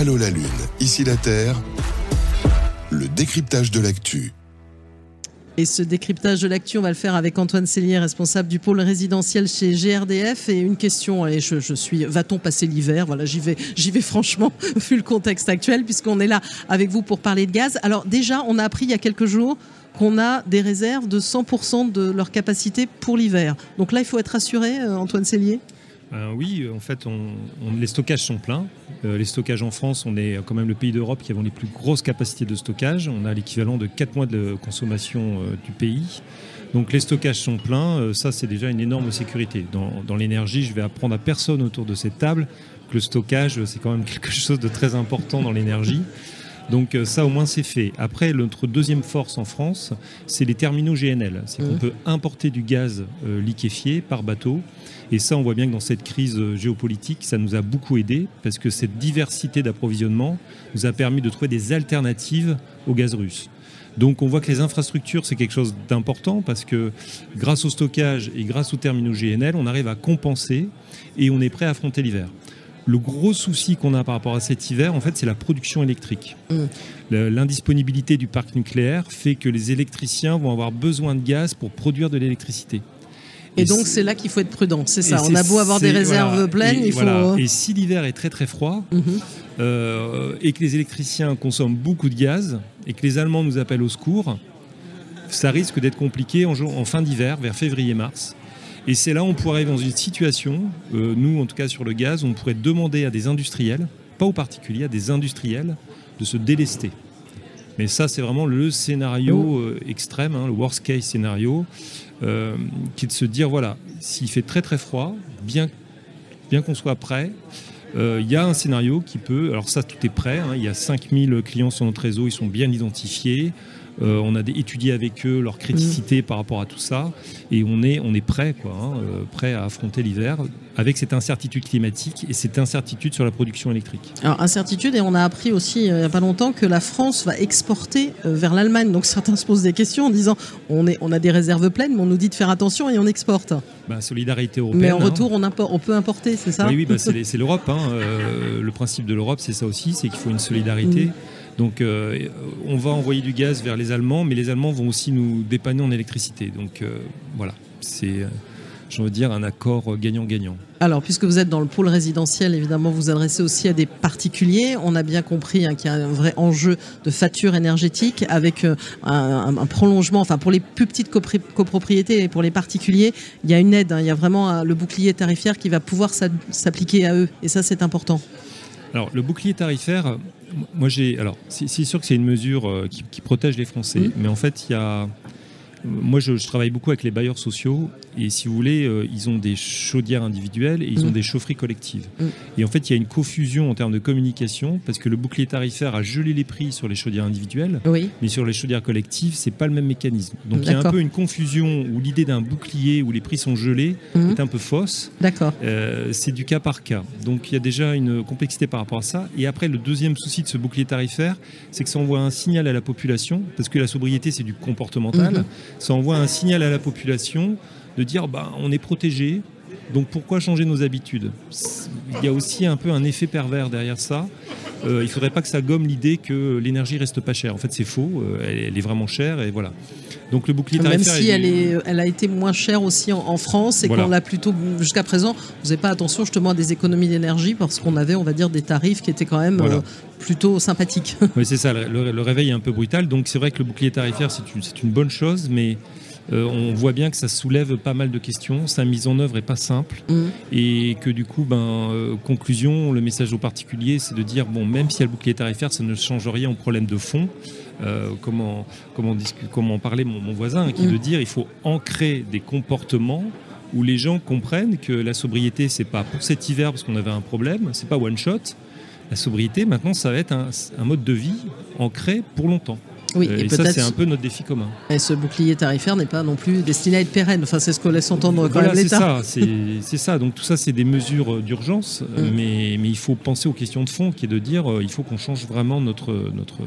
Allô la Lune, ici la Terre, le décryptage de l'actu. Et ce décryptage de l'actu, on va le faire avec Antoine Cellier, responsable du pôle résidentiel chez GRDF. Et une question, et je, suis, va-t-on passer l'hiver? Voilà, j'y vais, j'y vais franchement, vu le contexte actuel, puisqu'on est là avec vous pour parler de gaz. Alors déjà, on a appris il y a quelques jours qu'on a des réserves de 100% de leur capacité pour l'hiver. Donc là, il faut être rassuré, euh, Antoine Cellier? Euh, oui, en fait, les stockages sont pleins. Euh, les stockages en France, on est quand même le pays d'Europe qui avons les plus grosses capacités de stockage. On a l'équivalent de 4 mois de consommation du pays. Donc les stockages sont pleins. ça, c'est déjà une énorme sécurité. Dans, dans l'énergie, je vais apprendre à personne autour de cette table que le stockage, c'est quand même quelque chose de très important dans l'énergie. Donc euh, ça au moins c'est fait. Après, notre deuxième force en France, c'est les terminaux GNL. C'est qu'on mmh. peut importer du gaz euh, liquéfié par bateau. Et ça, on voit bien que dans cette crise euh, géopolitique, ça nous a beaucoup aidé parce que cette diversité d'approvisionnement nous a permis de trouver des alternatives au gaz russe. Donc on voit que les infrastructures, c'est quelque chose d'important parce que grâce au stockage et grâce aux terminaux GNL, on arrive à compenser et on est prêt à affronter l'hiver. Le gros souci qu'on a par rapport à cet hiver, en fait, c'est la production électrique. Mm. L'indisponibilité du parc nucléaire fait que les électriciens vont avoir besoin de gaz pour produire de l'électricité. Et, donc c'est là qu'il faut être prudent, c'est ça. On a beau avoir des réserves pleines, il faut. Et si l'hiver est très très froid mm-hmm. euh, et que les électriciens consomment beaucoup de gaz et que les Allemands nous appellent au secours, ça risque d'être compliqué en, en fin d'hiver, vers février-mars. Et c'est là où on pourrait arriver dans une situation, euh, nous en tout cas sur le gaz, où on pourrait demander à des industriels, pas aux particuliers, à des industriels, de se délester. Mais ça, c'est vraiment le scénario oh. euh, extrême, hein, le worst case scénario, euh, qui est de se dire voilà, s'il fait très très froid, bien, bien qu'on soit prêt, il y a un scénario qui peut. Alors, ça, tout est prêt. Hein, il y a 5000 clients sur notre réseau, ils sont bien identifiés. Euh, on a étudié avec eux leur criticité mm. par rapport à tout ça, et on est, on est prêt, quoi, hein, euh, prêt à affronter l'hiver avec cette incertitude climatique et cette incertitude sur la production électrique. Alors incertitude, et on a appris aussi euh, il n'y a pas longtemps que la France va exporter vers l'Allemagne. Donc certains se posent des questions en disant on, est, on a des réserves pleines, mais on nous dit de faire attention et on exporte. Bah, solidarité européenne. Mais en retour, on, on, peut importer, c'est ça? Oui, oui bah, c'est l'Europe. Hein, le principe de l'Europe, c'est ça aussi, c'est qu'il faut une solidarité. Mm. Donc euh, on va envoyer du gaz vers les Allemands, mais les Allemands vont aussi nous dépanner en électricité. Donc euh, voilà, c'est, euh, je veux dire, un accord gagnant-gagnant. Alors, puisque vous êtes dans le pôle résidentiel, évidemment, vous adressez aussi à des particuliers. On a bien compris hein, qu'il y a un vrai enjeu de facture énergétique avec un, prolongement, enfin, pour les plus petites copropriétés et pour les particuliers, il y a une aide. Hein. il y a vraiment le bouclier tarifaire qui va pouvoir s'appliquer à eux. Et ça, c'est important. Alors, le bouclier tarifaire, moi j'ai. Alors, c'est sûr que c'est une mesure euh, qui, protège les Français, mmh. mais en fait, il y a moi, je, travaille beaucoup avec les bailleurs sociaux et si vous voulez, euh, ils ont des chaudières individuelles et ils ont mm. des chaufferies collectives. Mm. Et en fait, il y a une confusion en termes de communication parce que le bouclier tarifaire a gelé les prix sur les chaudières individuelles, mais sur les chaudières collectives, c'est pas le même mécanisme. Donc il y a un peu une confusion où l'idée d'un bouclier où les prix sont gelés mm. est un peu fausse. D'accord. Euh, c'est du cas par cas. Donc il y a déjà une complexité par rapport à ça. Et après, le deuxième souci de ce bouclier tarifaire, c'est que ça envoie un signal à la population parce que la sobriété, c'est du comportemental. Mm-hmm ça envoie un signal à la population de dire bah, on est protégé, donc pourquoi changer nos habitudes? Il y a aussi un peu un effet pervers derrière ça. Euh, il ne faudrait pas que ça gomme l'idée que l'énergie reste pas chère. En fait, c'est faux. Euh, elle, est vraiment chère et voilà. Donc le bouclier tarifaire. Même si elle, est, elle a été moins chère aussi en, France et qu'on l'a plutôt jusqu'à présent, vous n'avez pas attention justement à des économies d'énergie parce qu'on avait, on va dire, des tarifs qui étaient quand même euh, plutôt sympathiques. Oui, c'est ça. Le, réveil est un peu brutal. Donc c'est vrai que le bouclier tarifaire, c'est une, une bonne chose, mais euh, on voit bien que ça soulève pas mal de questions, sa mise en œuvre est pas simple mm. et que du coup, ben, euh, conclusion, le message aux particuliers, c'est de dire bon, même si y a le bouclier tarifaire, ça ne change rien au problème de fond. Euh, comment, comment, comment parlait mon, voisin, qui mm. de dire il faut ancrer des comportements où les gens comprennent que la sobriété, c'est pas pour cet hiver parce qu'on avait un problème, c'est pas one shot. La sobriété, maintenant, ça va être un, un mode de vie ancré pour longtemps. Oui, Euh, et et ça, c'est un peu notre défi commun. Et ce bouclier tarifaire n'est pas non plus destiné à être pérenne. Enfin, c'est ce que laisse entendre quand Voilà, même c'est l'État. ça, c'est c'est ça. Donc tout ça, c'est des mesures euh, d'urgence, euh, Mm. mais, mais il faut penser aux questions de fond, qui est de dire, euh, il faut qu'on change vraiment notre, notre,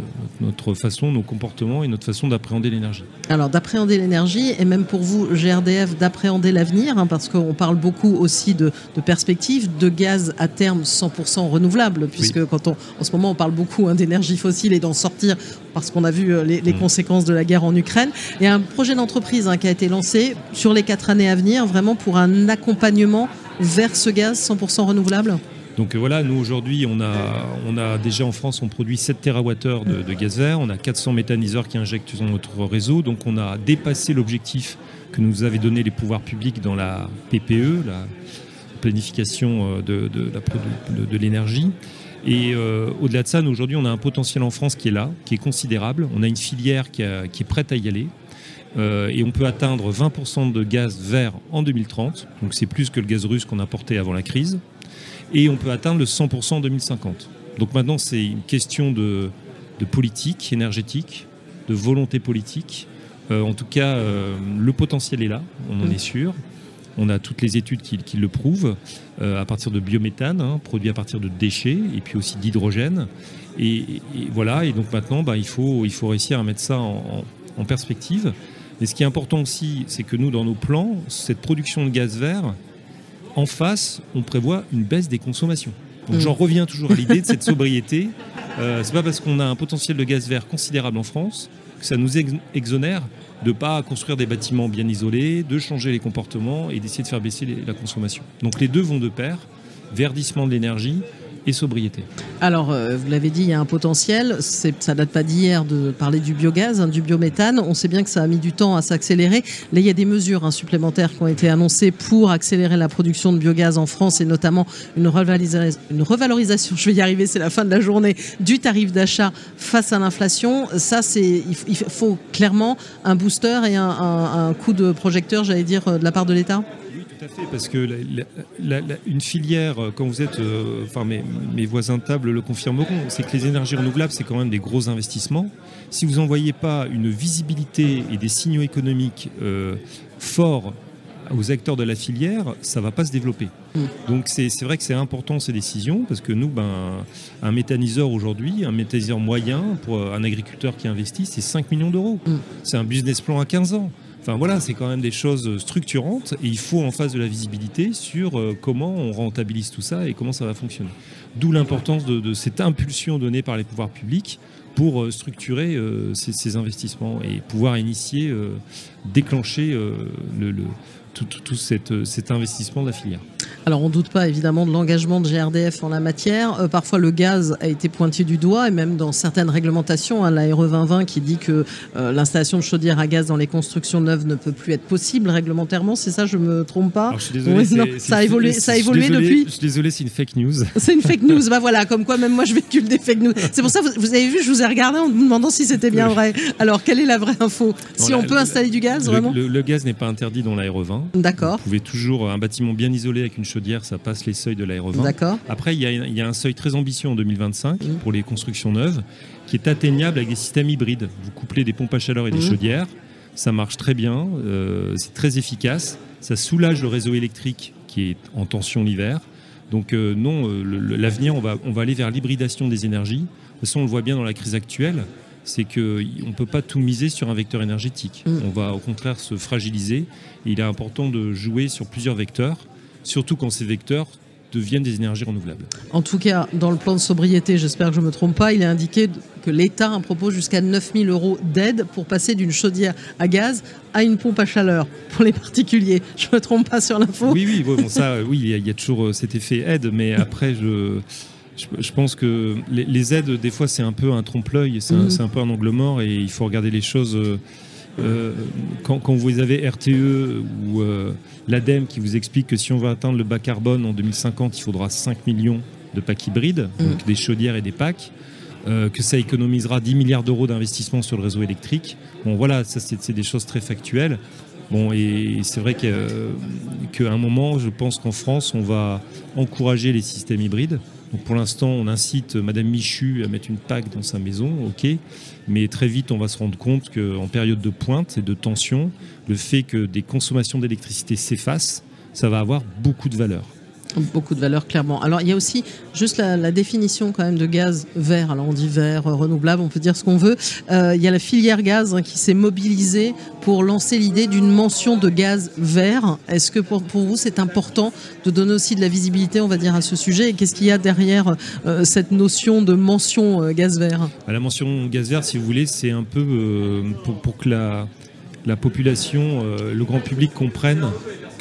notre façon, nos comportements et notre façon d'appréhender l'énergie. Alors, d'appréhender l'énergie et même pour vous, GRDF, d'appréhender l'avenir, hein, parce qu'on parle beaucoup aussi de, de perspectives de gaz à terme 100% renouvelable, puisque quand on, en ce moment, on parle beaucoup hein, d'énergie fossile et d'en sortir parce qu'on a vu euh, les, les Mm. conséquences de la guerre en Ukraine. Il y a un projet d'entreprise hein, qui a été lancé sur les quatre années à venir, vraiment pour un accompagnement vers ce gaz 100% renouvelable. Donc voilà, nous aujourd'hui, on a, on a déjà en France, on produit 7 TWh de, de gaz vert, on a 400 méthaniseurs qui injectent dans notre réseau, donc on a dépassé l'objectif que nous avaient donné les pouvoirs publics dans la PPE, la planification euh, de l'énergie. Et euh, au-delà de ça, nous aujourd'hui, on a un potentiel en France qui est là, qui est considérable. On a une filière qui, a- qui est prête à y aller. Euh, et on peut atteindre 20% de gaz vert en 2030. Donc c'est plus que le gaz russe qu'on importait avant la crise et on peut atteindre le 100% en 2050. Donc maintenant, c'est une question de, de politique énergétique, de volonté politique. Euh, en tout cas, euh, le potentiel est là, on en Mm. est sûr. On a toutes les études qui, qui le prouvent, euh, à partir de biométhane, hein, produit à partir de déchets, et puis aussi d'hydrogène. Et, et voilà, et donc maintenant, bah, il, faut, il faut réussir à mettre ça en, en- en perspective. Mais ce qui est important aussi, c'est que nous, dans nos plans, cette production de gaz vert, en face, on prévoit une baisse des consommations. Donc Mm. j'en reviens toujours à l'idée de cette sobriété. Euh, c'est pas parce qu'on a un potentiel de gaz vert considérable en France que ça nous ex- exonère de pas construire des bâtiments bien isolés, de changer les comportements et d'essayer de faire baisser la consommation. Donc les deux vont de pair, verdissement de l'énergie et sobriété. Alors, euh, vous l'avez dit, il y a un potentiel. Ça date pas d'hier de parler du biogaz, hein, du biométhane. On sait bien que ça a mis du temps à s'accélérer. Là, il y a des mesures hein, supplémentaires qui ont été annoncées pour accélérer la production de biogaz en France et notamment une, revalorisation, je vais y arriver, c'est la fin de la journée, du tarif d'achat face à l'inflation. Ça, il faut clairement un booster et un coup de projecteur, j'allais dire, euh, de la part de l'État? Tout à fait, parce que la- la- la- la- une filière, euh, quand vous êtes, euh, enfin mes, mes voisins de table le confirmeront, c'est que les énergies renouvelables, c'est quand même des gros investissements. Si vous n'envoyez pas une visibilité et des signaux économiques euh, forts aux acteurs de la filière, ça va pas se développer. Mm. Donc c'est c'est vrai que c'est important ces décisions parce que nous, ben, un méthaniseur aujourd'hui, un méthaniseur moyen pour un agriculteur qui investit, c'est 5 millions d'euros. Mm. C'est un business plan à 15 ans. Enfin voilà, c'est quand même des choses structurantes et il faut en face de la visibilité sur euh, comment on rentabilise tout ça et comment ça va fonctionner. D'où l'importance de, cette impulsion donnée par les pouvoirs publics pour euh, structurer euh, ces, investissements et pouvoir initier, déclencher le, le- tout, cet investissement de la filière. Alors on ne doute pas évidemment de l'engagement de GRDF en la matière. Euh, parfois le gaz a été pointé du doigt et même dans certaines réglementations, hein, la RE 2020 qui dit que euh, l'installation de chaudières à gaz dans les constructions neuves ne peut plus être possible réglementairement. C'est ça, je me trompe pas? Alors, je suis désolé, Oui, non, ça a évolué- ça a évolué désolé- depuis Je suis désolé, c'est une fake news. C'est une fake news. bah voilà, comme quoi même moi je véhicule des fake news. C'est pour ça, vous, vous avez vu, je vous ai regardé en me demandant si c'était bien Oui. vrai. Alors quelle est la vraie info? Si on peut le- installer du gaz, Le, vraiment? le- le gaz n'est pas interdit dans la RE20. D'accord, Vous pouvez toujours, un bâtiment bien isolé avec une chaudière, ça passe les seuils de la RE20. d'accord. Après, il y, a, il y a un seuil très ambitieux en 2025 Mhm. pour les constructions neuves qui est atteignable avec des systèmes hybrides. Vous couplez des pompes à chaleur et des Mhm. chaudières, ça marche très bien, euh, c'est très efficace, ça soulage le réseau électrique qui est en tension l'hiver. Donc euh, non, euh, l'avenir, on va, on va aller vers l'hybridation des énergies. De toute façon, on le voit bien dans la crise actuelle, c'est qu'on ne peut pas tout miser sur un vecteur énergétique. Mhm. On va au contraire se fragiliser. Et il est important de jouer sur plusieurs vecteurs, surtout quand ces vecteurs deviennent des énergies renouvelables. En tout cas, dans le plan de sobriété, j'espère que je ne me trompe pas, il est indiqué que l'État propose jusqu'à 9000 euros d'aide pour passer d'une chaudière à gaz à une pompe à chaleur pour les particuliers. Je ne me trompe pas sur l'info Oui, oui, bon, ça, euh, oui, il y a- toujours euh, cet effet aide, mais après, je, je, pense que les, aides, des fois, c'est un peu un trompe-l'œil, c'est un, c'est un peu un angle mort, et il faut regarder les choses. Euh, quand, quand vous avez RTE ou euh, l'ADEME qui vous explique que si on veut atteindre le bas carbone en 2050, il faudra 5 millions de packs hybrides, donc des chaudières et des packs, euh, que ça économisera 10 milliards d'euros d'investissement sur le réseau électrique. Bon, voilà, ça, c'est des choses très factuelles. Bon, et c'est vrai qu'à un moment, je pense qu'en France, on va encourager les systèmes hybrides. Pour l'instant, on incite Madame Michu à mettre une PAC dans sa maison, ok, mais très vite, on va se rendre compte qu'en période de pointe et de tension, le fait que des consommations d'électricité s'effacent, ça va avoir beaucoup de valeur. Beaucoup de valeur, clairement. Alors, il y a aussi juste la, définition quand même de gaz vert. Alors, on dit vert, euh, renouvelable, on peut dire ce qu'on veut. Euh, il y a la filière gaz hein, qui s'est mobilisée pour lancer l'idée d'une mention de gaz vert. Est-ce que pour, vous, c'est important de donner aussi de la visibilité, on va dire, à ce sujet? Et qu'est-ce qu'il y a derrière euh, cette notion de mention gaz vert? Bah, La mention gaz vert, si vous voulez, c'est un peu pour, que la population, le grand public comprenne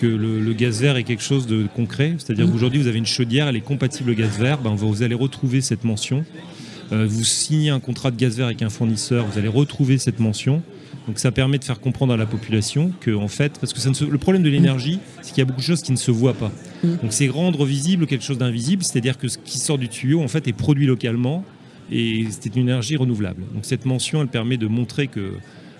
que le, gaz vert est quelque chose de concret. C'est-à-dire qu'aujourd'hui, vous avez une chaudière, elle est compatible au gaz vert, ben, vous allez retrouver cette mention. Euh, vous signez un contrat de gaz vert avec un fournisseur, vous allez retrouver cette mention. Donc ça permet de faire comprendre à la population que, en fait, parce que ça le problème de l'énergie, c'est qu'il y a beaucoup de choses qui ne se voient pas. Donc c'est rendre visible quelque chose d'invisible, c'est-à-dire que ce qui sort du tuyau, en fait, est produit localement et c'est une énergie renouvelable. Donc cette mention, elle permet de montrer que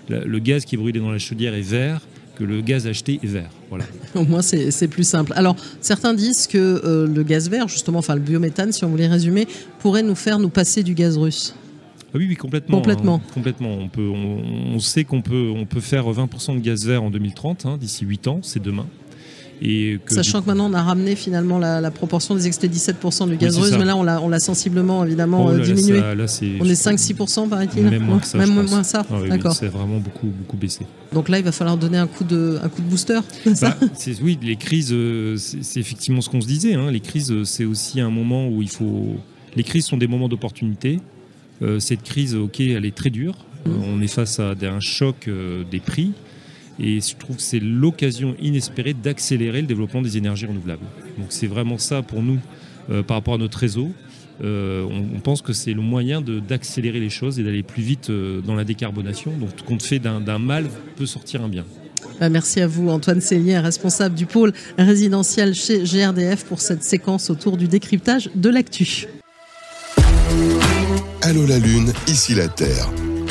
le gaz qui est brûlé dans la chaudière est vert que le gaz acheté est vert. Voilà. Au moins, c'est plus simple. Alors, certains disent que euh, le gaz vert, justement, enfin le biométhane, si on voulait résumer, pourrait nous faire nous passer du gaz russe. Ah oui, oui, complètement. Complètement. Hein, complètement. On, peut, on, sait qu'on peut, on peut faire 20% de gaz vert en 2030, hein, d'ici 8 ans, c'est demain. Sachant que maintenant on a ramené finalement la, proportion des excès 17% du gaz russe, mais là on l'a sensiblement évidemment oh euh, diminué. on est 5-6%, paraît-il Même moins que ça. Même moins ça. Ah D'accord. C'est vraiment beaucoup, beaucoup baissé. Donc là il va falloir donner un coup de, un coup de booster. Bah, oui, les crises, euh, c'est effectivement ce qu'on se disait. Hein. Les crises, euh, c'est aussi un moment où il faut. Les crises sont des moments d'opportunité. cette crise, ok, elle est très dure. Mmh. on est face à un choc des prix. Et je trouve que c'est l'occasion inespérée d'accélérer le développement des énergies renouvelables. Donc c'est vraiment ça pour nous euh, par rapport à notre réseau. Euh, on, pense que c'est le moyen d'accélérer les choses et d'aller plus vite euh, dans la décarbonation. Donc compte fait d'un mal peut sortir un bien. Merci à vous, Antoine Cellier, responsable du pôle résidentiel chez GRDF, pour cette séquence autour du décryptage de l'actu. Allô la Lune, ici la Terre.